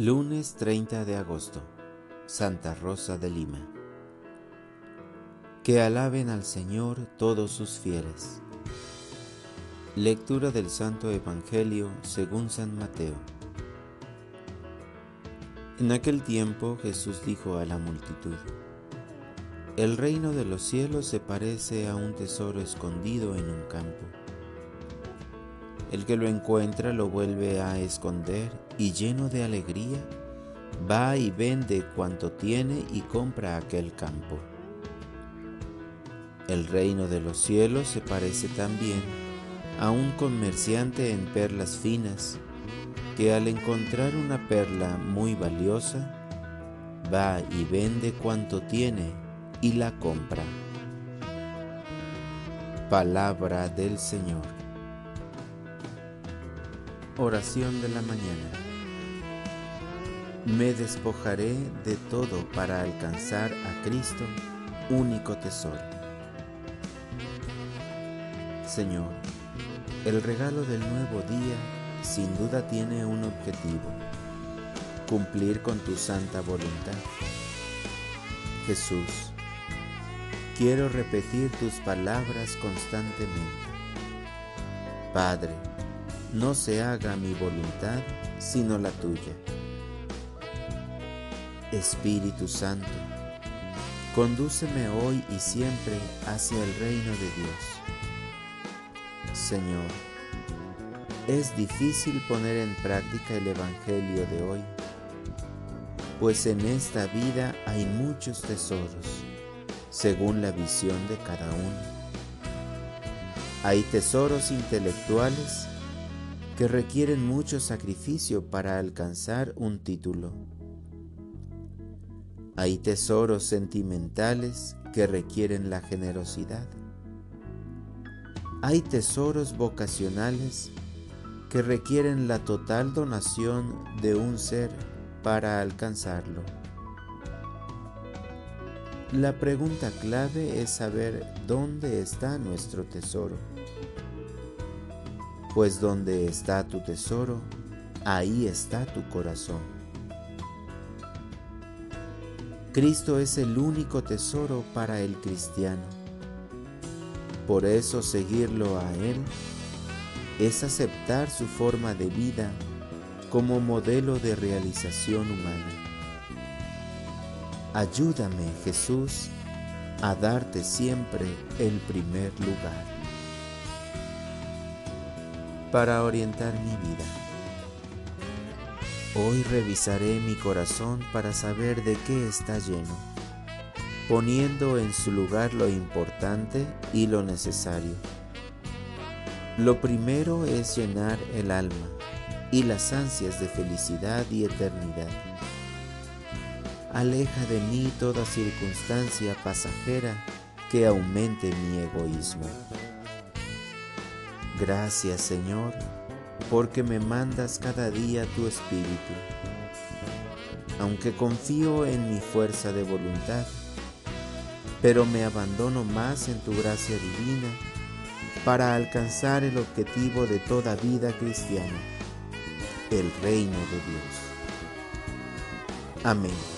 Lunes 30 de agosto, Santa Rosa de Lima. Que alaben al Señor todos sus fieles. Lectura del Santo Evangelio según San Mateo. En aquel tiempo Jesús dijo a la multitud, El reino de los cielos se parece a un tesoro escondido en un campo el que lo encuentra lo vuelve a esconder y lleno de alegría, va y vende cuanto tiene y compra aquel campo. El reino de los cielos se parece también a un comerciante en perlas finas, que al encontrar una perla muy valiosa, va y vende cuanto tiene y la compra. Palabra del Señor. Oración de la mañana. Me despojaré de todo para alcanzar a Cristo, único tesoro. Señor, el regalo del nuevo día sin duda tiene un objetivo, cumplir con tu santa voluntad. Jesús, quiero repetir tus palabras constantemente. Padre, no se haga mi voluntad, sino la tuya. Espíritu Santo, condúceme hoy y siempre hacia el reino de Dios. Señor, es difícil poner en práctica el Evangelio de hoy, pues en esta vida hay muchos tesoros, según la visión de cada uno. Hay tesoros intelectuales que requieren mucho sacrificio para alcanzar un título. Hay tesoros sentimentales que requieren la generosidad. Hay tesoros vocacionales que requieren la total donación de un ser para alcanzarlo. La pregunta clave es saber dónde está nuestro tesoro pues donde está tu tesoro, ahí está tu corazón. Cristo es el único tesoro para el cristiano. Por eso seguirlo a Él es aceptar su forma de vida como modelo de realización humana. Ayúdame, Jesús, a darte siempre el primer lugar para orientar mi vida. Hoy revisaré mi corazón para saber de qué está lleno, poniendo en su lugar lo importante y lo necesario. Lo primero es llenar el alma y las ansias de felicidad y eternidad. Aleja de mí toda circunstancia pasajera que aumente mi egoísmo. Gracias Señor, porque me mandas cada día tu Espíritu. Aunque confío en mi fuerza de voluntad, pero me abandono más en tu gracia divina para alcanzar el objetivo de toda vida cristiana, el reino de Dios. Amén.